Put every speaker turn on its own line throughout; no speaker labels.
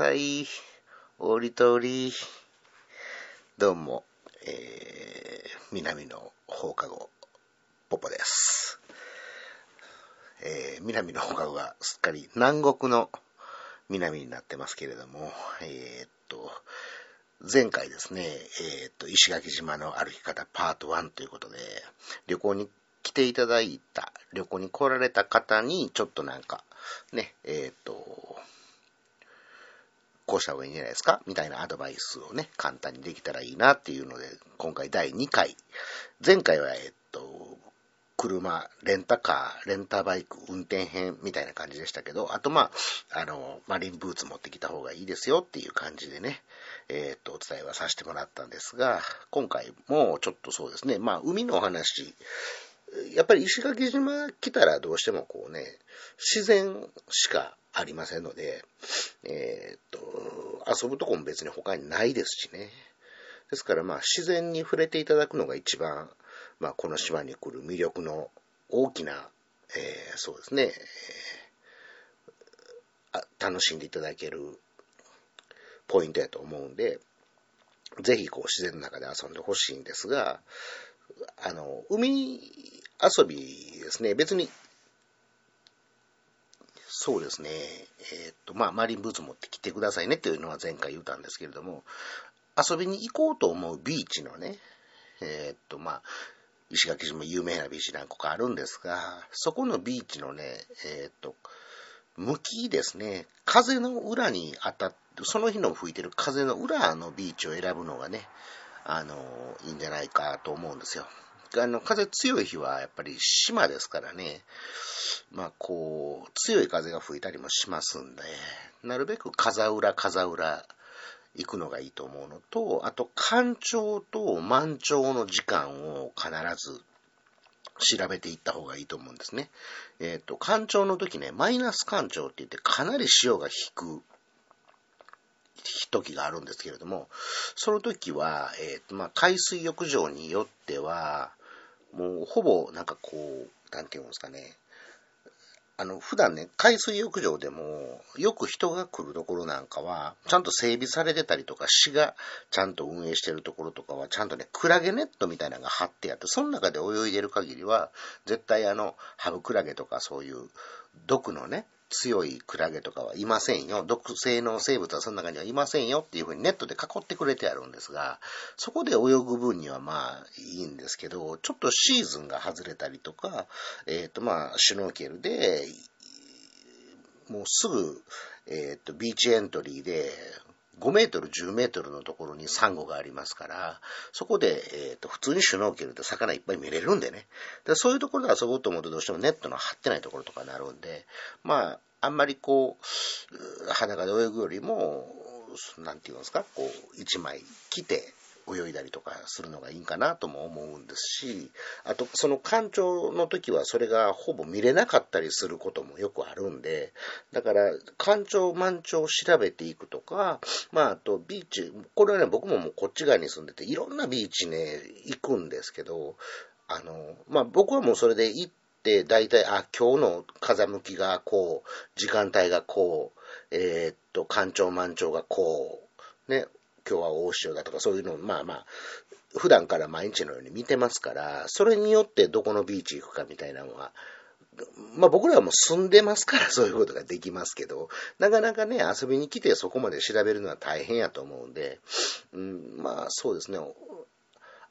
さい。おりとり。どうも、えー、南の放課後、ポポです。えー、南の放課後がすっかり南国の南になってますけれども、えー、っと、前回ですね、えー、っと、石垣島の歩き方パート1ということで、旅行に来ていただいた、旅行に来られた方に、ちょっとなんか、ね、えっと、こうした方がいいんじゃないですか？みたいなアドバイスをね、簡単にできたらいいなっていうので、今回第2回。前回は、えっと、車、レンタカー、レンタバイク、運転編みたいな感じでしたけど、あとまあ、あの、マリンブーツ持ってきた方がいいですよっていう感じでね、えっと、お伝えはさせてもらったんですが、今回もちょっとそうですね、まあ、海のお話、やっぱり石垣島来たらどうしてもこうね、自然しかありませんので、えー、っと、遊ぶとこも別に他にないですしね。ですからまあ自然に触れていただくのが一番、まあこの島に来る魅力の大きな、えー、そうですね、えー、楽しんでいただけるポイントやと思うんで、ぜひこう自然の中で遊んでほしいんですが、あの、海遊びですね、別に、そうですね、えー、っと、まあ、マリンブーツ持ってきてくださいね。っていうのは前回言ったんですけれども、遊びに行こうと思うビーチのね、えー、っと、まあ、石垣島有名なビーチ何個かあるんですが、そこのビーチのね、えー、っと、向きですね、風の裏に当たって、その日の吹いてる風の裏のビーチを選ぶのがね、あの、いいんじゃないかと思うんですよ。あの、風強い日はやっぱり島ですからね、まあこう、強い風が吹いたりもしますんで、なるべく風裏風裏行くのがいいと思うのと、あと干潮と満潮の時間を必ず調べていった方がいいと思うんですね。えっ、ー、と、干潮の時ね、マイナス干潮って言ってかなり潮が引く時があるんですけれども、その時は、えっ、ー、と、まあ、海水浴場によっては、もうほぼなんかこう、なんていうんですかね、あの、普段ね、海水浴場でも、よく人が来るところなんかは、ちゃんと整備されてたりとか、市がちゃんと運営してるところとかは、ちゃんとね、クラゲネットみたいなのが張ってあって、その中で泳いでる限りは、絶対あの、ハブクラゲとかそういう毒のね、強いクラゲとかはいませんよ。毒性の生物はその中にはいませんよっていうふうにネットで囲ってくれてあるんですが、そこで泳ぐ分にはまあいいんですけど、ちょっとシーズンが外れたりとか、えっ、ー、とまあシュノーケルで、もうすぐ、えっ、ー、とビーチエントリーで5メートル、10メートルのところにサンゴがありますから、そこで、えっ、ー、と、普通にシュノーケルで魚いっぱい見れるんでね。でそういうところで遊ぼうと思うとどうしてもネットの張ってないところとかになるんで、まあ、あんまりこう、裸で泳ぐよりも、なんて言うんですか、こう、1枚着て、泳いだりとかするのがいいかなとも思うんですし、あと、その干潮の時はそれがほぼ見れなかったりすることもよくあるんで、だから、干潮、満潮を調べていくとか、まあ、あと、ビーチ、これはね、僕ももうこっち側に住んでて、いろんなビーチね、行くんですけど、あの、まあ、僕はもうそれで行って、大体、あ、今日の風向きがこう、時間帯がこう、えー、っと、干潮満潮がこう、ね、今日は大潮だとかそういうのをまあまあ、普段から毎日のように見てますから、それによってどこのビーチ行くかみたいなのは、まあ僕らはもう住んでますから そういうことができますけど、なかなかね、遊びに来てそこまで調べるのは大変やと思うんで、うん、まあそうですね、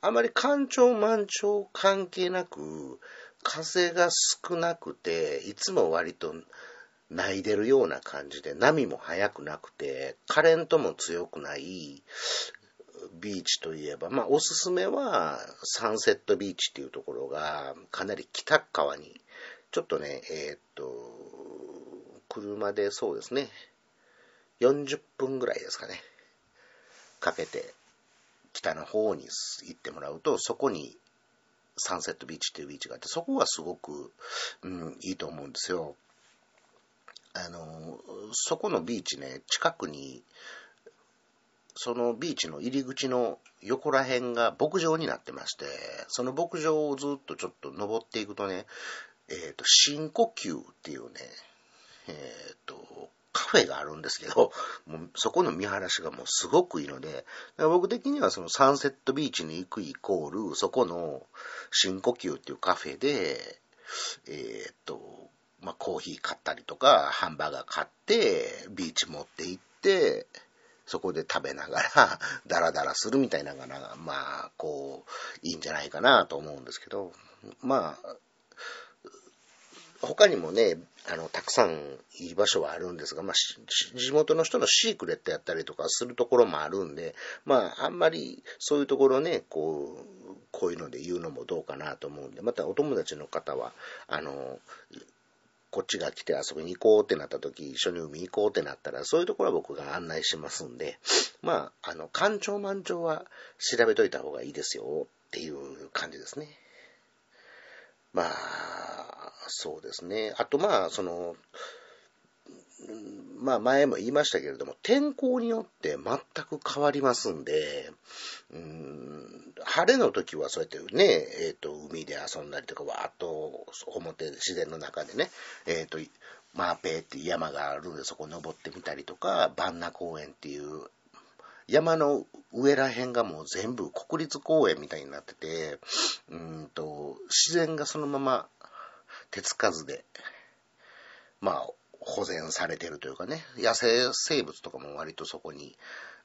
あまり干潮満潮関係なく、風が少なくて、いつも割と泣いてるような感じで、波も速くなくて、カレントも強くないビーチといえば、まあ、おすすめは、サンセットビーチっていうところが、かなり北側に、ちょっとね、えー、っと、車でそうですね、40分ぐらいですかね、かけて、北の方に行ってもらうと、そこにサンセットビーチっていうビーチがあって、そこはすごく、うん、いいと思うんですよ。あの、そこのビーチね、近くに、そのビーチの入り口の横ら辺が牧場になってまして、その牧場をずっとちょっと登っていくとね、えっ、ー、と、深呼吸っていうね、えっ、ー、と、カフェがあるんですけど、もうそこの見晴らしがもうすごくいいので、僕的にはそのサンセットビーチに行くイコール、そこの深呼吸っていうカフェで、えー、っと、まあ、コーヒー買ったりとか、ハンバーガー買って、ビーチ持って行って、そこで食べながら、ダラダラするみたいなのが、まあ、こう、いいんじゃないかなと思うんですけど、まあ、他にもね、あの、たくさんいい場所はあるんですが、まあ、地元の人のシークレットやったりとかするところもあるんで、まあ、あんまりそういうところね、こう、こういうので言うのもどうかなと思うんで、またお友達の方は、あの、こっちが来て遊びに行こうってなった時、一緒に海行こうってなったら、そういうところは僕が案内しますんで、まあ、あの、干潮満潮は調べといた方がいいですよっていう感じですね。まあ、そうですね。あとまあ、その、まあ前も言いましたけれども、天候によって全く変わりますんで、晴れの時はそうやってね、え、ー、と、海で遊んだりとか、わーっと表、自然の中でね、え、ー、と、マーペーっていう山があるんで、そこ登ってみたりとか、バンナ公園っていう山の上ら辺がもう全部国立公園みたいになってて、うんと、自然がそのまま手つかずで、まあ、保全されてるというかね、野生生物とかも割とそこに、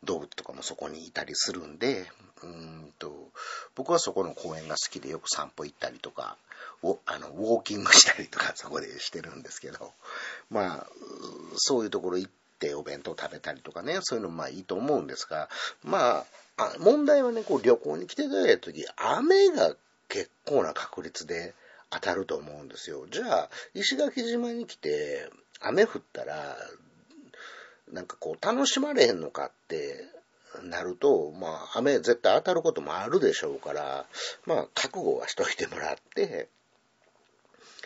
動物とかもそこにいたりするんで、うんと、僕はそこの公園が好きでよく散歩行ったりとか、あの、ウォーキングしたりとか そこでしてるんですけど、まあ、そういうところ行ってお弁当食べたりとかね、そういうのまあいいと思うんですが、まあ、問題はね、こう旅行に来ていただいた時、雨が結構な確率で当たると思うんですよ。じゃあ、石垣島に来て、雨降ったら、なんかこう、楽しまれへんのかってなると、まあ、雨絶対当たることもあるでしょうから、まあ、覚悟はしといてもらって、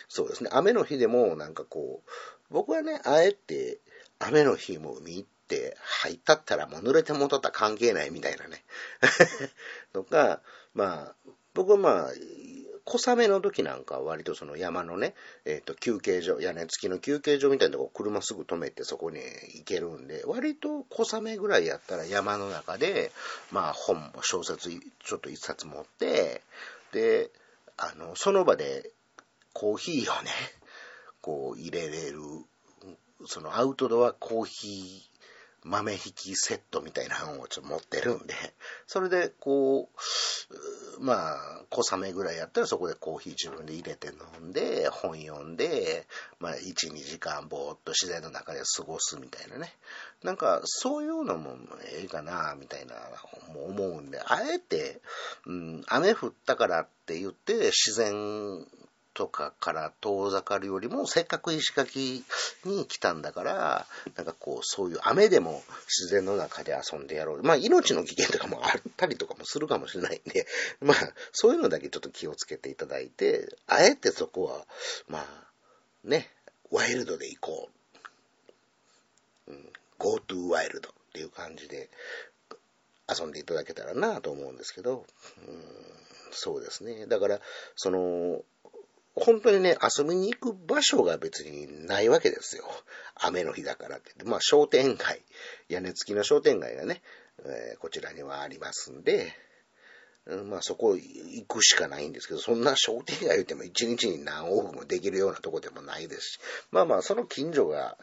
そうですね、雨の日でもなんかこう、僕はね、あえて雨の日も海行って入ったったらもう濡れて戻ったら関係ないみたいなね。とか、まあ、僕はまあ、小雨の時なんかは割とその山のね、えっ、ー、と、休憩所、屋根付きの休憩所みたいなとこ車すぐ止めてそこに行けるんで、割と小雨ぐらいやったら山の中で、まあ本も小説ちょっと一冊持って、で、あの、その場でコーヒーをね、こう入れれる、そのアウトドアコーヒー豆引きセットみたいなのをちょっと持ってるんで、それでこう、まあ、小雨ぐらいやったらそこでコーヒー自分で入れて飲んで、本読んで、まあ、1、2時間ぼーっと自然の中で過ごすみたいなね。なんか、そういうのもええかな、みたいな、思うんで、あえて、うん、雨降ったからって言って自然とかから遠ざかるよりも、せっかく石垣に来たんだから、なんかこう、そういう雨でも自然の中で遊んでやろう。まあ、命の危険とかもあったりとかもするかもしれないんで、まあ、そういうのだけちょっと気をつけていただいて、あえてそこは、まあ、ね、ワイルドで行こう。うん、go to ワイルドっていう感じで遊んでいただけたらなと思うんですけど、うん、そうですね。だから、その、本当にね、遊びに行く場所が別にないわけですよ。雨の日だからって。まあ、商店街、屋根付きの商店街がね、えー、こちらにはありますんで、うん、まあそこ行くしかないんですけど、そんな商店街言っても一日に何往復もできるようなとこでもないですし、まあまあその近所が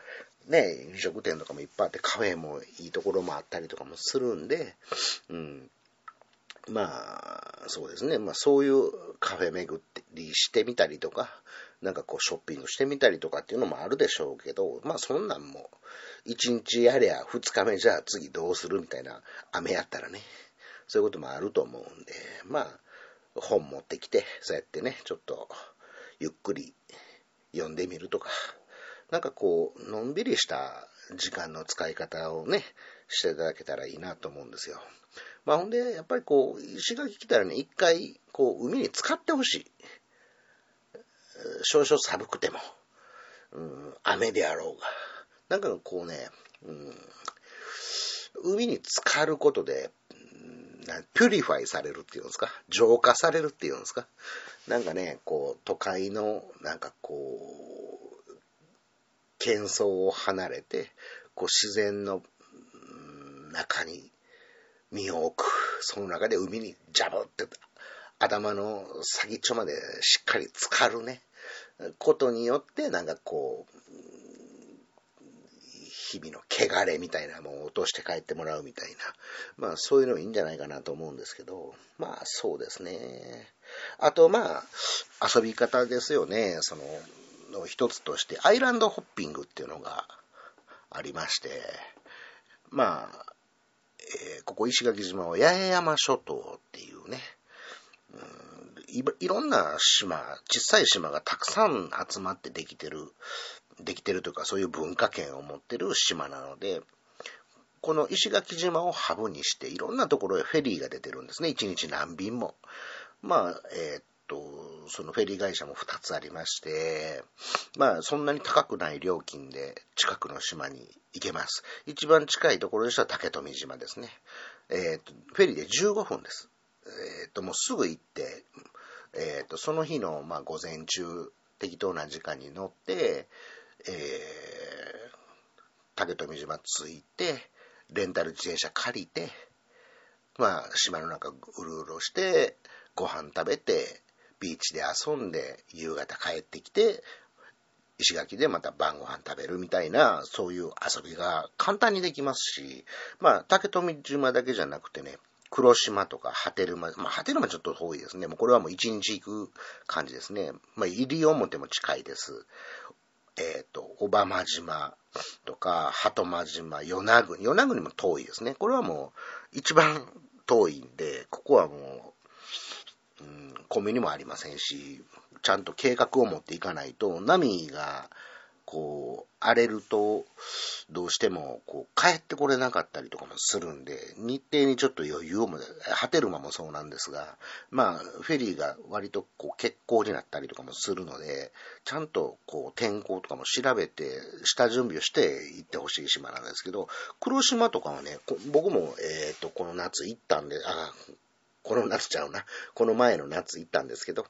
ね、飲食店とかもいっぱいあって、カフェもいいところもあったりとかもするんで、うん、まあ、そうですね。まあ、そういうカフェ巡りしてみたりとか、なんかこうショッピングしてみたりとかっていうのもあるでしょうけど、まあそんなんも、一日やりゃ二日目じゃあ次どうするみたいな雨やったらね、そういうこともあると思うんで、まあ、本持ってきて、そうやってね、ちょっとゆっくり読んでみるとか、なんかこう、のんびりした時間の使い方をね、していただけたらいいなと思うんですよ。まあほんで、やっぱりこう、石垣来たらね、一回、こう、海に浸かってほしい。少々寒くても、うん、雨であろうが。なんかこうね、うん、海に浸かることで、 purify されるっていうんですか？浄化されるっていうんですか？なんかね、こう、都会の、なんかこう、喧騒を離れて、こう自然の中に身を置く。その中で海にジャブって頭の先っちょまでしっかり浸かるね。ことによって、なんかこう、日々の汚れみたいなもんを落として帰ってもらうみたいな。まあそういうのいいんじゃないかなと思うんですけど。まあそうですね。あとまあ遊び方ですよね。その、の一つとしてアイランドホッピングっていうのがありまして。まあ、えー、ここ石垣島は八重山諸島っていうね、いいろんな島、小さい島がたくさん集まってできてる、できてるというかそういう文化圏を持ってる島なので、この石垣島をハブにしていろんなところへフェリーが出てるんですね。一日何便も。まあ、えー、と、そのフェリー会社も2つありまして、まあ、そんなに高くない料金で近くの島に行けます。一番近いところでしたら竹富島ですね。えー、っと、フェリーで15分です。えー、っと、もうすぐ行って、えっと、その日の、まあ、午前中、適当な時間に乗って、えー、竹富島着いて、レンタル自転車借りて、まあ、島の中うろうろして、ご飯食べて、ビーチで遊んで、夕方帰ってきて、石垣でまた晩ご飯食べるみたいな、そういう遊びが簡単にできますし、まあ、竹富島だけじゃなくてね、黒島とか、波照間、まあ、波照間ちょっと遠いですね。もうこれはもう一日行く感じですね。まあ、西表も近いです。えっ、ー、と、小浜島とか、鳩間島、与那国、与那国も遠いですね。これはもう一番遠いんで、ここはもう、うん、コンビニもありませんし、ちゃんと計画を持っていかないと、波がこう、荒れると、どうしても、こう、帰ってこれなかったりとかもするんで、日程にちょっと余裕をも、ハテルマもそうなんですが、まあ、フェリーが割とこう、欠航になったりとかもするので、ちゃんとこう、天候とかも調べて、下準備をして行ってほしい島なんですけど、黒島とかはね、僕も、えっ、と、この夏行ったんで、あ、この夏ちゃうな。この前の夏行ったんですけど、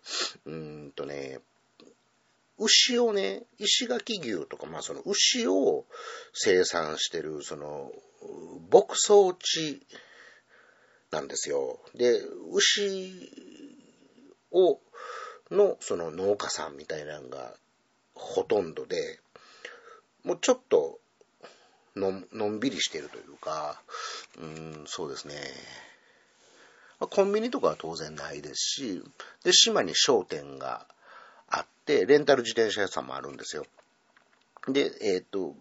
うーんとね、牛をね、石垣牛とか、まあその牛を生産してる、その、牧草地なんですよ。で、牛を、の、その農家さんみたいなのがほとんどで、もうちょっとの、のんびりしてるというか、うん、そうですね。コンビニとかは当然ないですし、で、島に商店があって、レンタル自転車屋さんもあるんですよ。で、えっ、ー、と、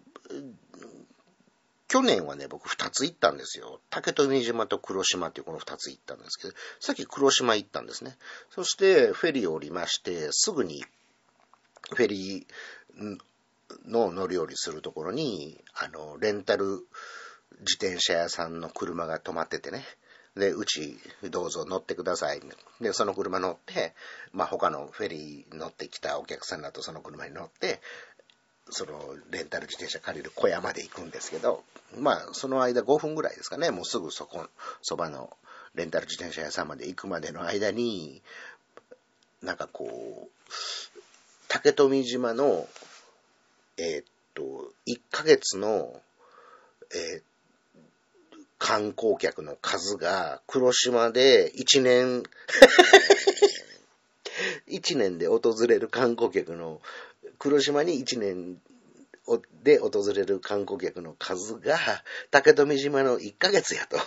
去年はね、僕二つ行ったんですよ。竹富島と黒島っていうこの二つ行ったんですけど、さっき黒島行ったんですね。そしてフェリーを降りまして、すぐにフェリーの乗り降りするところに、あの、レンタル自転車屋さんの車が止まっててね、で、うちどうぞ乗ってください。で、その車乗って、まあ他のフェリー乗ってきたお客さんだとその車に乗って、そのレンタル自転車借りる小屋まで行くんですけど、まあその間5分ぐらいですかね、もうすぐそこ、そばのレンタル自転車屋さんまで行くまでの間に、なんかこう、竹富島の、えー、っと、1ヶ月の、えー、観光客の数が黒島で1年 1年で訪れる観光客の、黒島に1年で訪れる観光客の数が、竹富島の1ヶ月やと。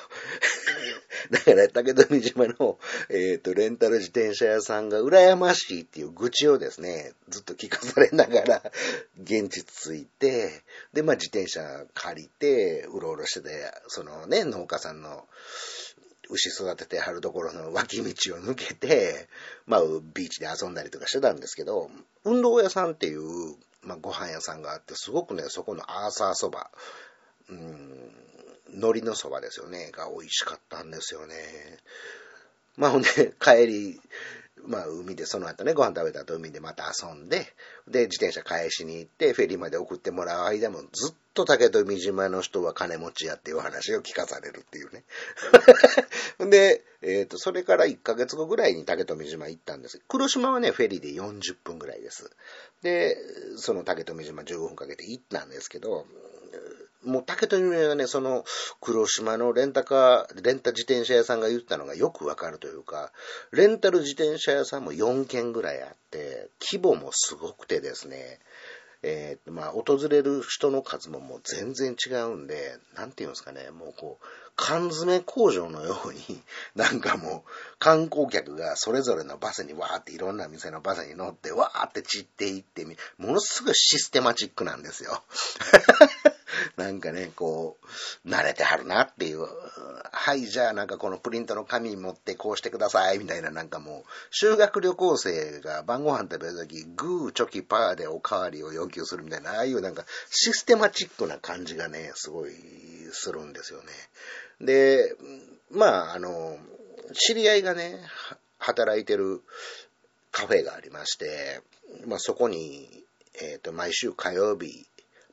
だから、竹富島の、えっ、ー、と、レンタル自転車屋さんが羨ましいっていう愚痴をですね、ずっと聞かされながら、現地着いて、で、まあ、自転車借りて、うろうろしてて、そのね、農家さんの、牛育ててはるところの脇道を抜けて、まあ、ビーチで遊んだりとかしてたんですけど、運動屋さんっていう、まあ、ご飯屋さんがあって、すごくね、そこのアーサーそば、うん、海苔のそばですよね、が美味しかったんですよね。まあほんで、帰り、まあ、海でその後ね、ご飯食べた後海でまた遊んで、で、自転車返しに行って、フェリーまで送ってもらう間も、ずっと竹富島の人は金持ちやっていう話を聞かされるっていうね。で、えっ、ー、と、それから1ヶ月後ぐらいに竹富島行ったんです。黒島はね、フェリーで40分ぐらいです。で、その竹富島15分かけて行ったんですけど、もう竹富がね、その黒島のレンタカー、レンタ自転車屋さんが言ったのがよくわかるというか、レンタル自転車屋さんも4軒ぐらいあって、規模もすごくてですね、えー、まあ、訪れる人の数ももう全然違うんで、なんていうんですかね、もうこう、缶詰工場のように、なんかもう、観光客がそれぞれのバスにわーっていろんな店のバスに乗って、わーって散っていって、ものすごいシステマチックなんですよ。なんかね、こう、慣れてはるなっていう。はい、じゃあなんかこのプリントの紙持ってこうしてください、みたいななんかもう、修学旅行生が晩ご飯食べるとき、グー、チョキ、パーでおかわりを要求するみたいな、ああいうなんかシステマチックな感じがね、すごいするんですよね。で、まあ、あの、知り合いがね、働いてるカフェがありまして、まあそこに、えっ、ー、と、毎週火曜日、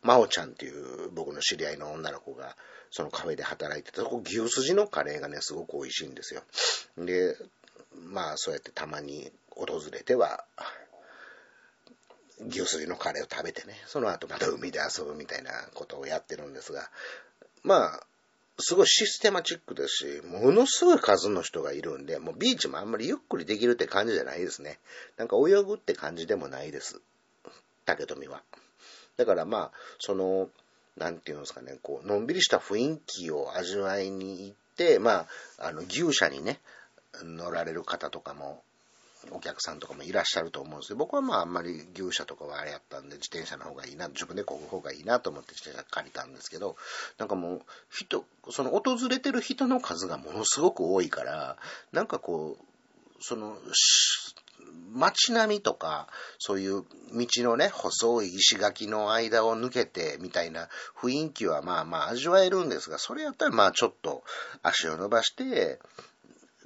真央ちゃんっていう僕の知り合いの女の子が、そのカフェで働いてて、そこ牛すじのカレーがね、すごく美味しいんですよ。で、まあ、そうやってたまに訪れては、牛すじのカレーを食べてね、その後また海で遊ぶみたいなことをやってるんですが、まあ、すごいシステマチックですし、ものすごい数の人がいるんで、もうビーチもあんまりゆっくりできるって感じじゃないですね。なんか泳ぐって感じでもないです。竹富は。だからまあ、その、なんていうんですかね、こう、のんびりした雰囲気を味わいに行って、まあ、あの、牛舎にね、乗られる方とかも、お客さんとかもいらっしゃると思うんですけど、僕はまああんまり牛舎とかはあれやったんで、自転車の方がいいな、自分で漕ぐ方がいいなと思って自転車借りたんですけど、なんかもう、人、その訪れてる人の数がものすごく多いから、なんかこう、その、街並みとか、そういう道のね、細い石垣の間を抜けてみたいな雰囲気はまあまあ味わえるんですが、それやったらまあちょっと足を伸ばして、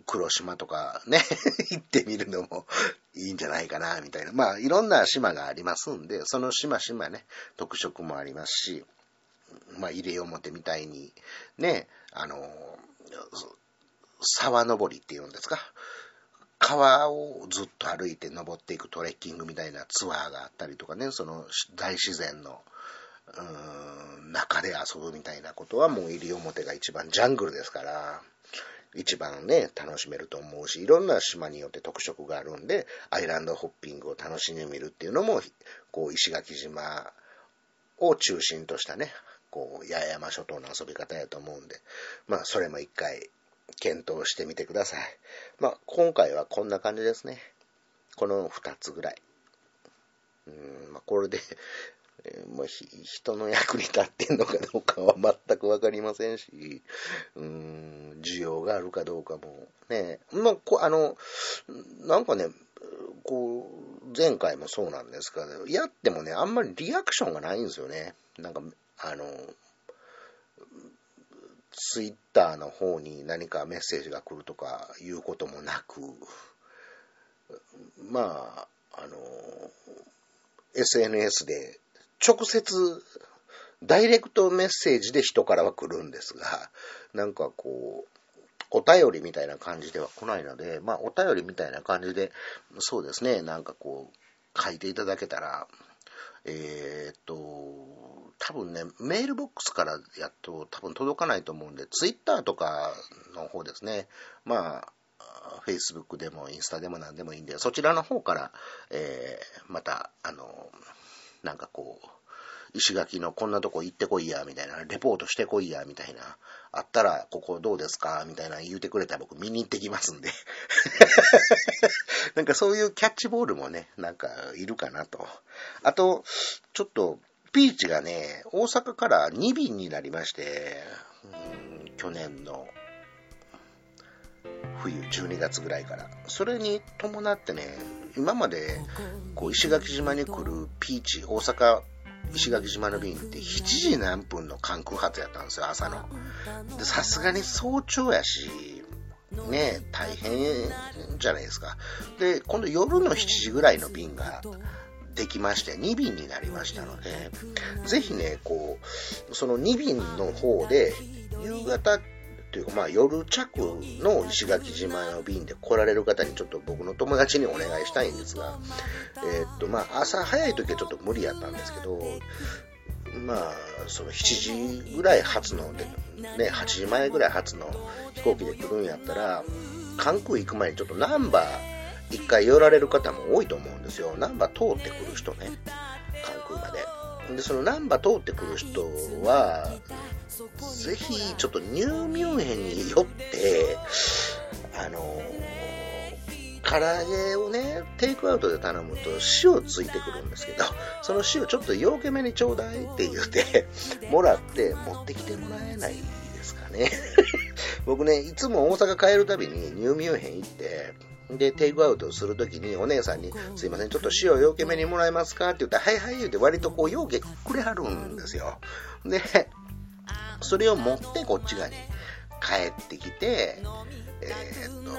黒島とかね、行ってみるのもいいんじゃないかな、みたいな。まあいろんな島がありますんで、その島々ね、特色もありますし、まあ入れ表みたいに、ね、あの、沢登りっていうんですか。川をずっと歩いて登っていくトレッキングみたいなツアーがあったりとかね、その大自然の、中で遊ぶみたいなことはもう西表が一番ジャングルですから、一番ね、楽しめると思うし、いろんな島によって特色があるんで、アイランドホッピングを楽しんでみるっていうのも、こう、石垣島を中心としたね、こう、八重山諸島の遊び方やと思うんで、まあ、それも一回検討してみてください。まあ、今回はこんな感じですね。この2つぐらい。うん、まあ、これでえ、ま、人の役に立ってんのかどうかは全くわかりませんし、うん、需要があるかどうかもね、まあ、こあの、なんかね、こう、前回もそうなんですけど、やってもね、あんまりリアクションがないんですよね。なんか、あの、ツイッターの方に何かメッセージが来るとかいうこともなく、まあ、あの、SNS で直接、ダイレクトメッセージで人からは来るんですが、なんかこう、お便りみたいな感じでは来ないので、まあお便りみたいな感じで、そうですね、なんかこう、書いていただけたら、えー、っと、多分ね、メールボックスからやっと多分届かないと思うんで、ツイッターとかの方ですね。まあ、フェイスブックでもインスタでも何でもいいんで、そちらの方から、えー、また、あの、なんかこう、石垣のこんなとこ行ってこいや、みたいな、レポートしてこいや、みたいな、あったら、ここどうですかみたいな言うてくれたら僕見に行ってきますんで。なんかそういうキャッチボールもね、なんかいるかなと。あと、ちょっと、ピーチがね、大阪から2便になりまして、去年の冬、12月ぐらいから。それに伴ってね、今までこう石垣島に来るピーチ、大阪石垣島の便って7時何分の関空発やったんですよ、朝の。で、さすがに早朝やし、ね、大変じゃないですか。で、今度夜の7時ぐらいの便ができまして、2便になりましたので、ぜひね、こう、その2便の方で、夕方というか、まあ夜着の石垣島の便で来られる方にちょっと僕の友達にお願いしたいんですが、えー、っと、まあ朝早い時はちょっと無理やったんですけど、まあ、その7時ぐらい発ので、ね、8時前ぐらい発の飛行機で来るんやったら、関空行く前にちょっとナンバー一回寄られる方も多いと思うんですよ。ナンバー通ってくる人ね。関空まで。で、そのナンバー通ってくる人は、ぜひ、ちょっとニューミュンヘンに寄って、あの唐揚げをね、テイクアウトで頼むと塩ついてくるんですけど、その塩ちょっとよけめにちょうだいって言って、もらって持ってきてもらえないですかね。僕ね、いつも大阪帰るたびにニューミュンヘン行って、で、テイクアウトするときにお姉さんに、すいません、ちょっと塩よけめにもらえますか？って言ったら、はいはい言うて割とこう、ようけくれはるんですよ。で、それを持ってこっち側に帰ってきて、えー、っと、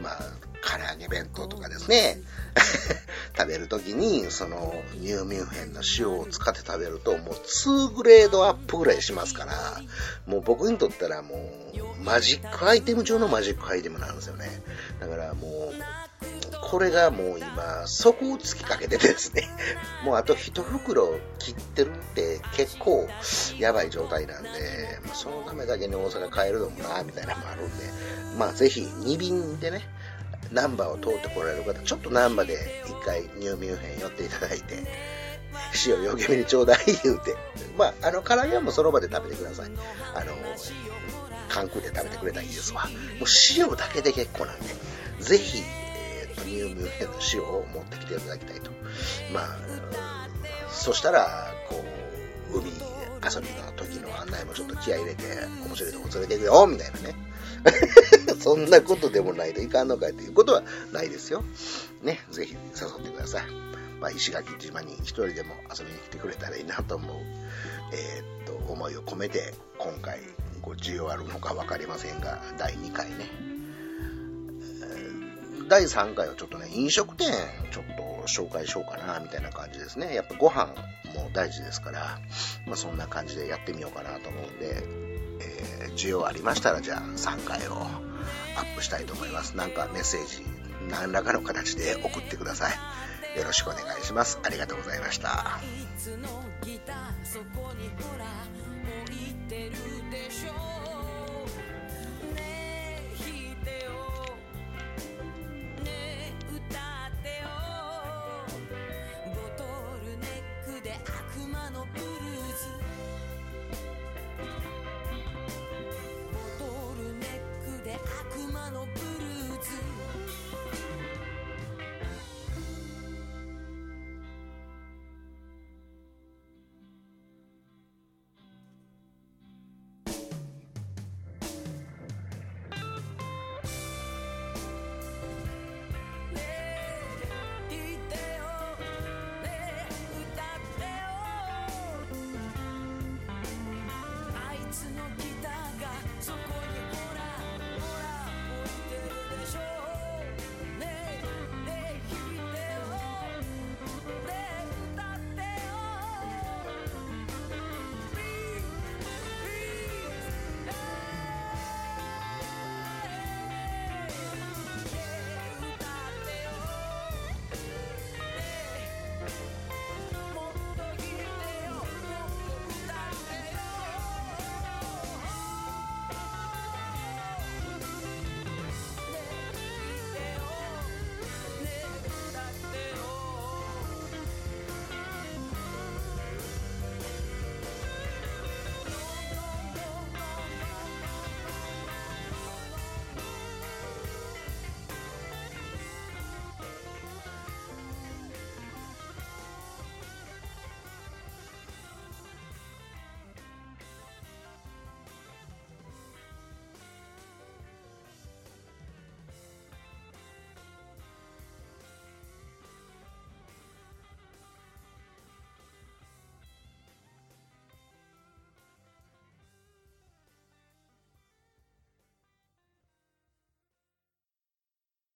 まあ、唐揚げ弁当とかですね、食べるときに、その、ニューミュンヘンの塩を使って食べると、もう2グレードアップぐらいしますから、もう僕にとったらもう、マジックアイテム中のマジックアイテムなんですよね。だからもう、これがもう今、底をつきかけてですね、もうあと一袋切ってるって結構やばい状態なんで、まあ、そのためだけに大阪帰るのもな、みたいなのもあるんで、まあぜひ2便でね、ナンバーを通ってこられる方、ちょっとナンバーで一回ニューミュンヘン寄っていただいて、塩よけめにちょうだい言うて、まあ、あの、唐揚げはもうその場で食べてください。あの、関空で食べてくれたらいいですわ。もう塩だけで結構なんで、ぜひ、ニューミュンヘンの塩を持ってきていただきたいと。まあ、そしたら、こう、海遊びの時の案内もちょっと気合入れて、面白いとこ連れていくよ、みたいなね。そんなことでもないといかんのかいということはないですよ。ね、ぜひ誘ってください。まあ、石垣島に一人でも遊びに来てくれたらいいなと思う、えー、っと、思いを込めて、今回、ご需要あるのか分かりませんが、第2回ね。第3回はちょっとね、飲食店ちょっと紹介しようかな、みたいな感じですね。やっぱご飯も大事ですから、まあそんな感じでやってみようかなと思うんで、えー、需要ありましたら、じゃあ3回をアップしたいと思います。なんかメッセージ、何らかの形で送ってください。よろしくお願いします。ありがとうございました。